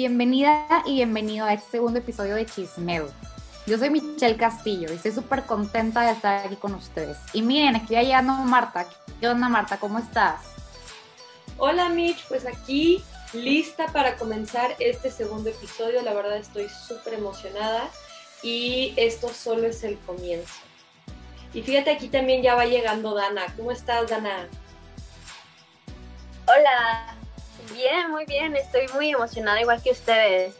Bienvenida y bienvenido a este segundo episodio de Chismeo. Yo soy Michelle Castillo y estoy súper contenta de estar aquí con ustedes. Y miren, aquí va llegando Marta. ¿Qué onda, Marta? ¿Cómo estás? Hola, Mitch. Pues aquí lista para comenzar este segundo episodio. La verdad estoy súper emocionada y esto solo es el comienzo. Y fíjate, aquí también ya va llegando Dana. ¿Cómo estás, Dana? Hola, bien, muy bien. Estoy muy emocionada igual que ustedes.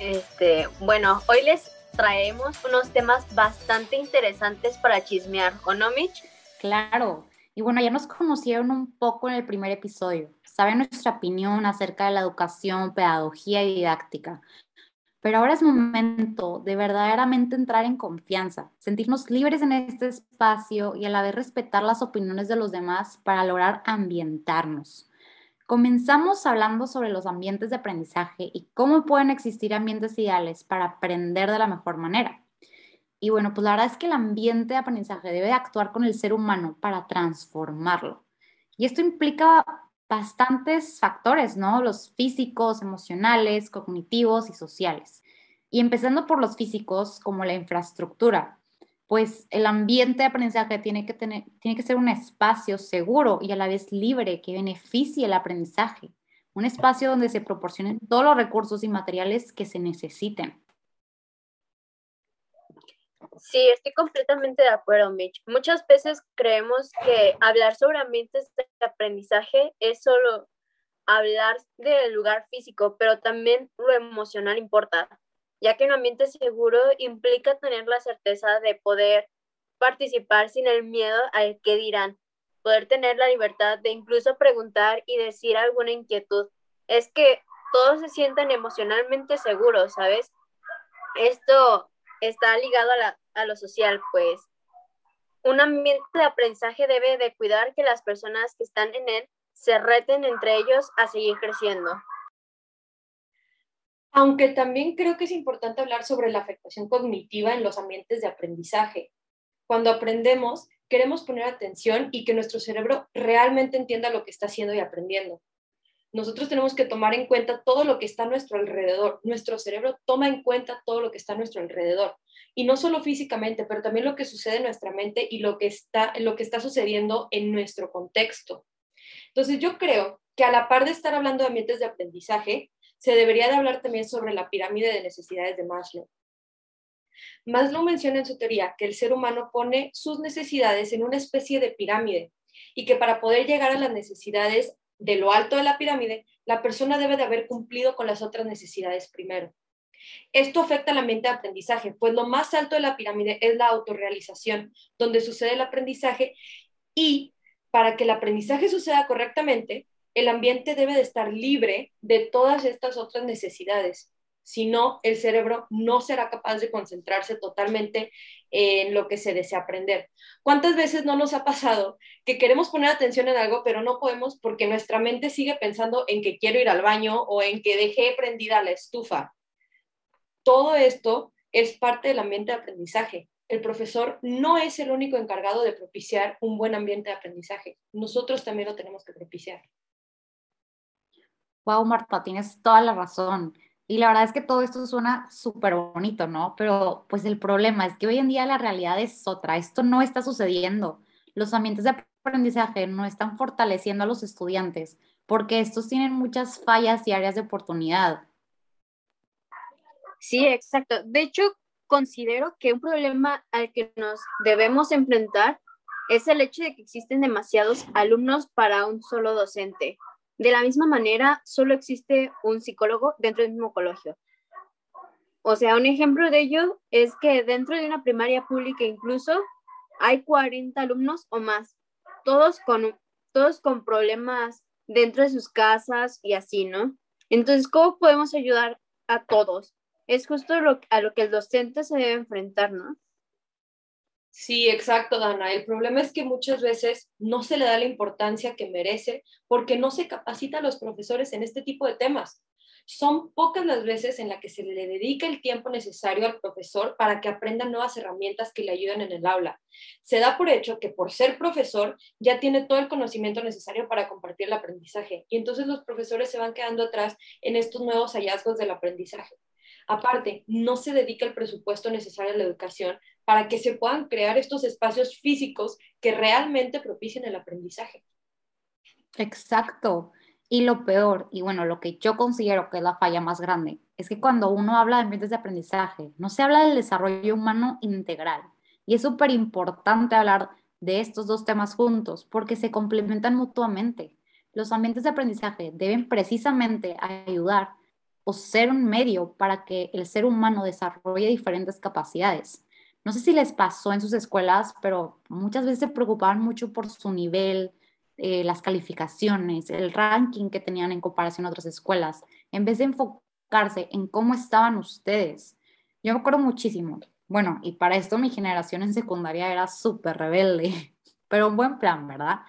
Este, bueno, hoy les traemos unos temas bastante interesantes para chismear, ¿o no, Mitch? Claro. Y bueno, ya nos conocieron un poco en el primer episodio. Saben nuestra opinión acerca de la educación, pedagogía y didáctica. Pero ahora es momento de verdaderamente entrar en confianza, sentirnos libres en este espacio y a la vez respetar las opiniones de los demás para lograr ambientarnos. Comenzamos hablando sobre los ambientes de aprendizaje y cómo pueden existir ambientes ideales para aprender de la mejor manera. Y bueno, pues la verdad es que el ambiente de aprendizaje debe actuar con el ser humano para transformarlo. Y esto implica bastantes factores, ¿no? Los físicos, emocionales, cognitivos y sociales. Y empezando por los físicos, como la infraestructura, pues el ambiente de aprendizaje tiene que, tener, tiene que ser un espacio seguro y a la vez libre que beneficie el aprendizaje, un espacio donde se proporcionen todos los recursos y materiales que se necesiten. Sí, estoy completamente de acuerdo, Mitch. Muchas veces creemos que hablar sobre ambientes de aprendizaje es solo hablar del lugar físico, pero también lo emocional importa, ya que un ambiente seguro implica tener la certeza de poder participar sin el miedo al que dirán, poder tener la libertad de incluso preguntar y decir alguna inquietud. Es que todos se sienten emocionalmente seguros, ¿sabes? Esto está ligado a la, a lo social, pues un ambiente de aprendizaje debe de cuidar que las personas que están en él se reten entre ellos a seguir creciendo. Aunque también creo que es importante hablar sobre la afectación cognitiva en los ambientes de aprendizaje. Cuando aprendemos, queremos poner atención y que nuestro cerebro realmente entienda lo que está haciendo y aprendiendo nosotros tenemos que tomar en cuenta todo lo que está a nuestro alrededor. Nuestro cerebro toma en cuenta todo lo que está a nuestro alrededor. Y no solo físicamente, pero también lo que sucede en nuestra mente y lo que está, lo que está sucediendo en nuestro contexto. Entonces yo creo que a la par de estar hablando de ambientes de aprendizaje, se debería de hablar también sobre la pirámide de necesidades de Maslow. Maslow menciona en su teoría que el ser humano pone sus necesidades en una especie de pirámide y que para poder llegar a las necesidades de lo alto de la pirámide, la persona debe de haber cumplido con las otras necesidades primero. Esto afecta al ambiente de aprendizaje, pues lo más alto de la pirámide es la autorrealización, donde sucede el aprendizaje y para que el aprendizaje suceda correctamente, el ambiente debe de estar libre de todas estas otras necesidades. Si no, el cerebro no será capaz de concentrarse totalmente en lo que se desea aprender. ¿Cuántas veces no nos ha pasado que queremos poner atención en algo, pero no podemos porque nuestra mente sigue pensando en que quiero ir al baño o en que dejé prendida la estufa? Todo esto es parte del ambiente de aprendizaje. El profesor no es el único encargado de propiciar un buen ambiente de aprendizaje. Nosotros también lo tenemos que propiciar. Wow, Marta, tienes toda la razón. Y la verdad es que todo esto suena súper bonito, ¿no? Pero pues el problema es que hoy en día la realidad es otra. Esto no está sucediendo. Los ambientes de aprendizaje no están fortaleciendo a los estudiantes porque estos tienen muchas fallas y áreas de oportunidad. Sí, exacto. De hecho, considero que un problema al que nos debemos enfrentar es el hecho de que existen demasiados alumnos para un solo docente. De la misma manera, solo existe un psicólogo dentro del mismo colegio. O sea, un ejemplo de ello es que dentro de una primaria pública incluso hay 40 alumnos o más, todos con, todos con problemas dentro de sus casas y así, ¿no? Entonces, ¿cómo podemos ayudar a todos? Es justo lo, a lo que el docente se debe enfrentar, ¿no? Sí, exacto, Dana. El problema es que muchas veces no se le da la importancia que merece porque no se capacita a los profesores en este tipo de temas. son pocas las veces en las que se le dedica el tiempo necesario al profesor para que aprenda nuevas herramientas que le ayuden en el aula. Se da por hecho que por ser profesor ya tiene todo el conocimiento necesario para compartir el aprendizaje y entonces los profesores se van quedando atrás en estos nuevos hallazgos del aprendizaje. Aparte, no se dedica el presupuesto necesario a la educación para que se puedan crear estos espacios físicos que realmente propicien el aprendizaje. Exacto. Y lo peor, y bueno, lo que yo considero que es la falla más grande, es que cuando uno habla de ambientes de aprendizaje, no se habla del desarrollo humano integral. Y es súper importante hablar de estos dos temas juntos porque se complementan mutuamente. Los ambientes de aprendizaje deben precisamente ayudar o ser un medio para que el ser humano desarrolle diferentes capacidades. No sé si les pasó en sus escuelas, pero muchas veces se preocupaban mucho por su nivel, eh, las calificaciones, el ranking que tenían en comparación a otras escuelas, en vez de enfocarse en cómo estaban ustedes. Yo me acuerdo muchísimo. Bueno, y para esto mi generación en secundaria era súper rebelde, pero un buen plan, ¿verdad?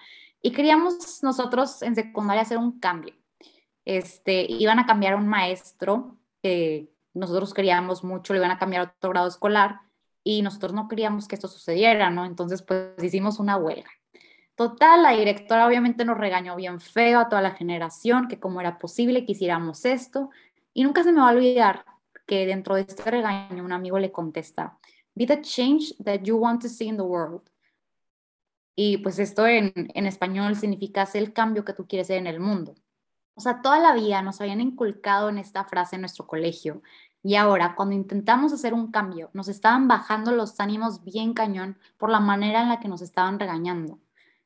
Y queríamos nosotros en secundaria hacer un cambio. Este, iban a cambiar un maestro que nosotros queríamos mucho, le iban a cambiar otro grado escolar y nosotros no queríamos que esto sucediera, ¿no? Entonces, pues hicimos una huelga. Total, la directora obviamente nos regañó bien feo a toda la generación, que cómo era posible que hiciéramos esto. Y nunca se me va a olvidar que dentro de este regaño un amigo le contesta, be the change that you want to see in the world. Y pues esto en, en español significa ser el cambio que tú quieres ver en el mundo. O sea, toda la vida nos habían inculcado en esta frase en nuestro colegio. Y ahora, cuando intentamos hacer un cambio, nos estaban bajando los ánimos bien cañón por la manera en la que nos estaban regañando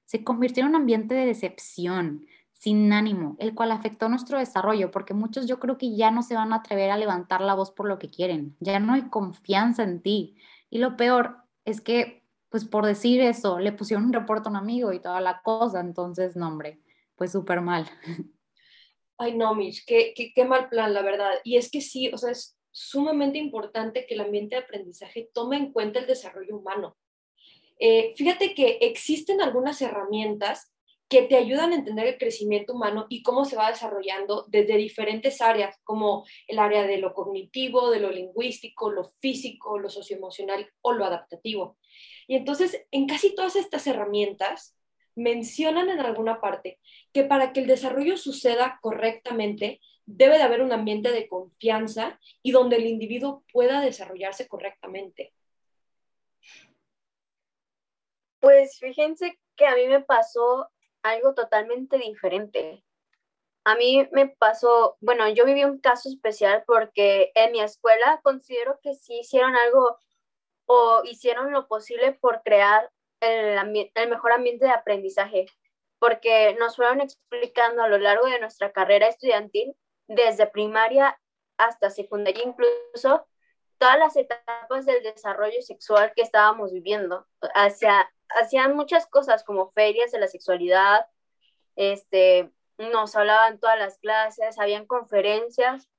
se convirtió en un ambiente de decepción, sin ánimo, el cual afectó nuestro desarrollo, porque muchos yo creo que ya no se van a atrever a levantar la voz por lo que quieren, ya no hay confianza en ti. Y lo peor es que, pues por decir eso, le pusieron un reporte a un amigo y toda la cosa, entonces, no, hombre, pues súper mal. Ay, no, qué, qué, qué mal plan, la verdad. Y es que sí, o sea, es sumamente importante que el ambiente de aprendizaje tome en cuenta el desarrollo humano. Eh, fíjate que existen algunas herramientas que te ayudan a entender el crecimiento humano y cómo se va desarrollando desde diferentes áreas, como el área de lo cognitivo, de lo lingüístico, lo físico, lo socioemocional o lo adaptativo. Y entonces, en casi todas estas herramientas, mencionan en alguna parte que para que el desarrollo suceda correctamente, debe de haber un ambiente de confianza y donde el individuo pueda desarrollarse correctamente. Pues fíjense que a mí me pasó algo totalmente diferente. A mí me pasó, bueno, yo viví un caso especial porque en mi escuela considero que sí hicieron algo o hicieron lo posible por crear el, el mejor ambiente de aprendizaje, porque nos fueron explicando a lo largo de nuestra carrera estudiantil, desde primaria hasta secundaria incluso, todas las etapas del desarrollo sexual que estábamos viviendo, hacia hacían muchas cosas como ferias de la sexualidad, este, nos hablaban todas las clases, habían conferencias.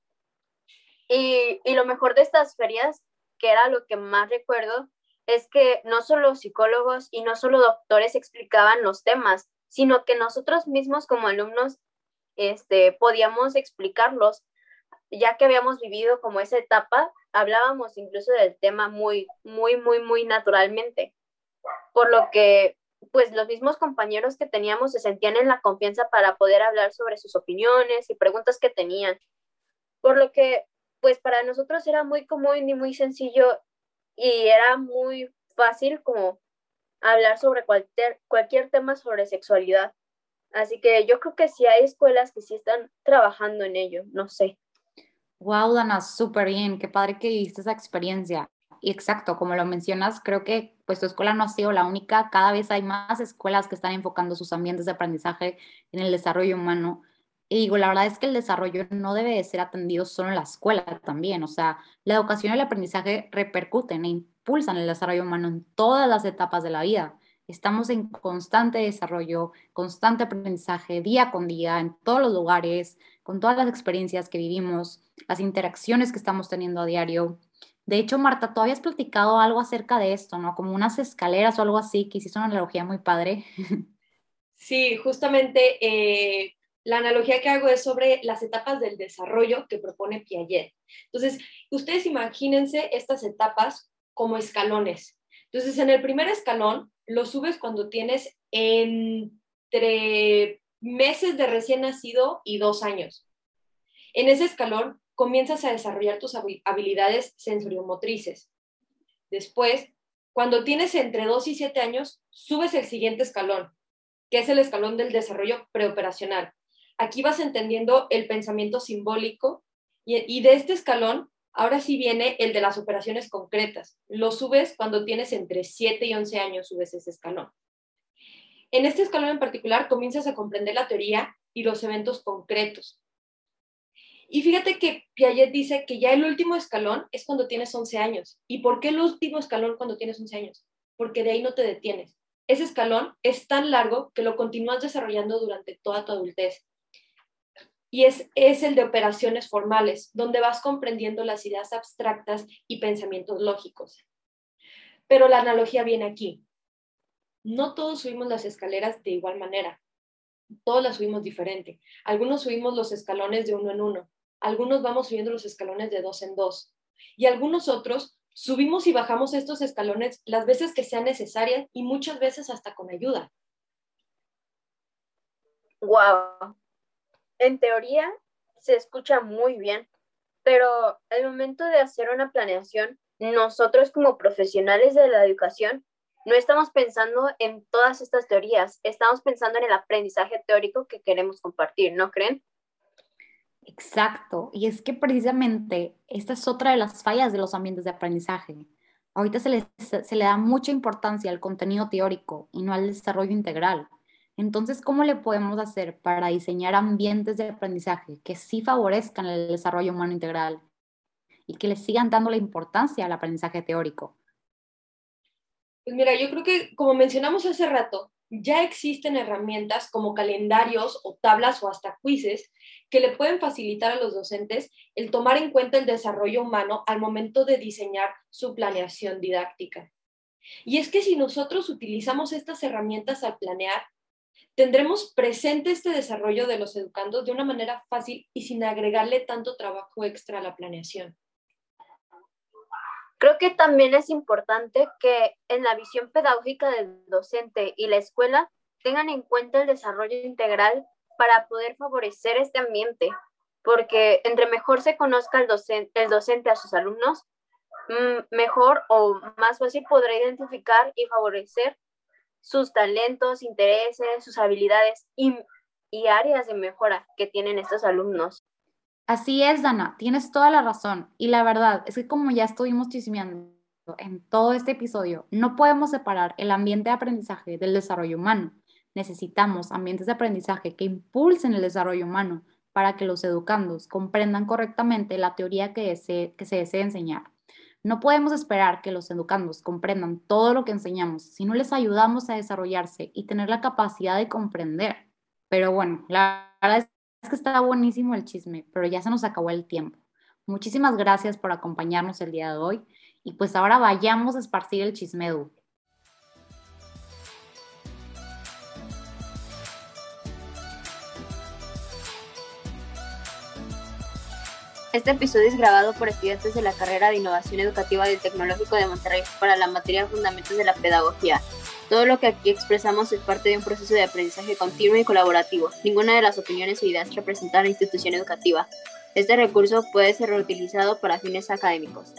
Y, y lo mejor de estas ferias, que era lo que más recuerdo, es que no solo psicólogos y no solo doctores explicaban los temas, sino que nosotros mismos como alumnos este, podíamos explicarlos, ya que habíamos vivido como esa etapa, hablábamos incluso del tema muy, muy, muy, muy naturalmente por lo que pues los mismos compañeros que teníamos se sentían en la confianza para poder hablar sobre sus opiniones y preguntas que tenían. Por lo que pues para nosotros era muy común y muy sencillo y era muy fácil como hablar sobre cualquier, cualquier tema sobre sexualidad. Así que yo creo que sí hay escuelas que sí están trabajando en ello, no sé. Wow, Dana, súper bien, qué padre que viste esa experiencia y exacto, como lo mencionas, creo que pues tu escuela no ha sido la única, cada vez hay más escuelas que están enfocando sus ambientes de aprendizaje en el desarrollo humano. Y digo, la verdad es que el desarrollo no debe de ser atendido solo en la escuela también, o sea, la educación y el aprendizaje repercuten e impulsan el desarrollo humano en todas las etapas de la vida. Estamos en constante desarrollo, constante aprendizaje día con día, en todos los lugares, con todas las experiencias que vivimos, las interacciones que estamos teniendo a diario. De hecho, Marta, tú habías platicado algo acerca de esto, ¿no? Como unas escaleras o algo así, que hiciste una analogía muy padre. Sí, justamente, eh, la analogía que hago es sobre las etapas del desarrollo que propone Piaget. Entonces, ustedes imagínense estas etapas como escalones. Entonces, en el primer escalón lo subes cuando tienes entre meses de recién nacido y dos años. En ese escalón comienzas a desarrollar tus habilidades sensoriomotrices. Después, cuando tienes entre 2 y 7 años, subes el siguiente escalón, que es el escalón del desarrollo preoperacional. Aquí vas entendiendo el pensamiento simbólico y, de este escalón, ahora sí viene el de las operaciones concretas. Lo subes cuando tienes entre 7 y 11 años, subes ese escalón. En este escalón en particular comienzas a comprender la teoría y los eventos concretos. Y fíjate que Piaget dice que ya el último escalón es cuando tienes 11 años. ¿Y por qué el último escalón cuando tienes 11 años? Porque de ahí no te detienes. Ese escalón es tan largo que lo continúas desarrollando durante toda tu adultez. Y es, es el de operaciones formales, donde vas comprendiendo las ideas abstractas y pensamientos lógicos. Pero la analogía viene aquí. No todos subimos las escaleras de igual manera. Todos las subimos diferente. Algunos subimos los escalones de uno en uno, algunos vamos subiendo los escalones de dos en dos y algunos otros subimos y bajamos estos escalones las veces que sean necesarias y muchas veces hasta con ayuda. Wow. En teoría se escucha muy bien, pero al momento de hacer una planeación, nosotros como profesionales de la educación no estamos pensando en todas estas teorías, estamos pensando en el aprendizaje teórico que queremos compartir, ¿no creen? Exacto, y es que precisamente esta es otra de las fallas de los ambientes de aprendizaje. Ahorita se le, se le da mucha importancia al contenido teórico y no al desarrollo integral. Entonces, ¿cómo le podemos hacer para diseñar ambientes de aprendizaje que sí favorezcan el desarrollo humano integral y que le sigan dando la importancia al aprendizaje teórico? Pues mira, yo creo que como mencionamos hace rato, ya existen herramientas como calendarios o tablas o hasta quizzes que le pueden facilitar a los docentes el tomar en cuenta el desarrollo humano al momento de diseñar su planeación didáctica. Y es que si nosotros utilizamos estas herramientas al planear, tendremos presente este desarrollo de los educandos de una manera fácil y sin agregarle tanto trabajo extra a la planeación. Creo que también es importante que en la visión pedagógica del docente y la escuela tengan en cuenta el desarrollo integral para poder favorecer este ambiente, porque entre mejor se conozca el docente, el docente a sus alumnos, mm, mejor o más fácil podrá identificar y favorecer sus talentos, intereses, sus habilidades y, áreas de mejora que tienen estos alumnos. Así es, Dana, tienes toda la razón. Y la verdad es que como ya estuvimos chismeando en todo este episodio, no podemos separar el ambiente de aprendizaje del desarrollo humano. Necesitamos ambientes de aprendizaje que impulsen el desarrollo humano para que los educandos comprendan correctamente la teoría que, que se desea enseñar. No podemos esperar que los educandos comprendan todo lo que enseñamos si no les ayudamos a desarrollarse y tener la capacidad de comprender. Pero bueno, la verdad es que está buenísimo el chisme, pero ya se nos acabó el tiempo. Muchísimas gracias por acompañarnos el día de hoy y pues ahora vayamos a esparcir el chisme Este episodio es grabado por estudiantes de la carrera de Innovación Educativa del Tecnológico de Monterrey para la materia Fundamentos de la Pedagogía. Todo lo que aquí expresamos es parte de un proceso de aprendizaje continuo y colaborativo. Ninguna de las opiniones o ideas representa a la institución educativa. Este recurso puede ser reutilizado para fines académicos.